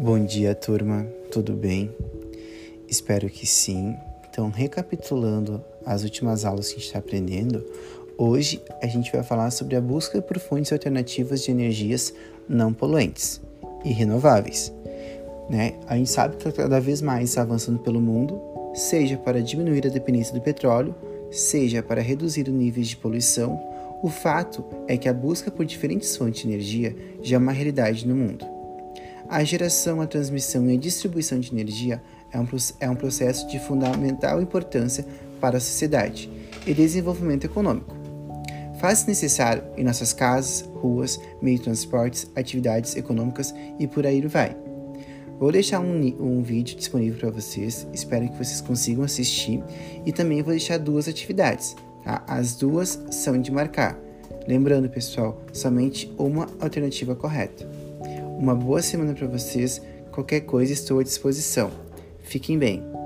Bom dia, turma. Tudo bem? Espero que sim. Então, recapitulando as últimas aulas que a gente está aprendendo, hoje a gente vai falar sobre a busca por fontes alternativas de energias não poluentes e renováveis. Né? A gente sabe que cada vez mais está avançando pelo mundo, seja para diminuir a dependência do petróleo, seja para reduzir os níveis de poluição. O fato é que a busca por diferentes fontes de energia já é uma realidade no mundo. A geração, a transmissão e a distribuição de energia é um, é um processo de fundamental importância para a sociedade e desenvolvimento econômico. Faz-se necessário em nossas casas, ruas, meios de transportes, atividades econômicas e por aí vai. Vou deixar um, um vídeo disponível para vocês, espero que vocês consigam assistir e também vou deixar duas atividades. Tá? As duas são de marcar. Lembrando, pessoal, somente uma alternativa correta. Uma boa semana para vocês. Qualquer coisa estou à disposição. Fiquem bem.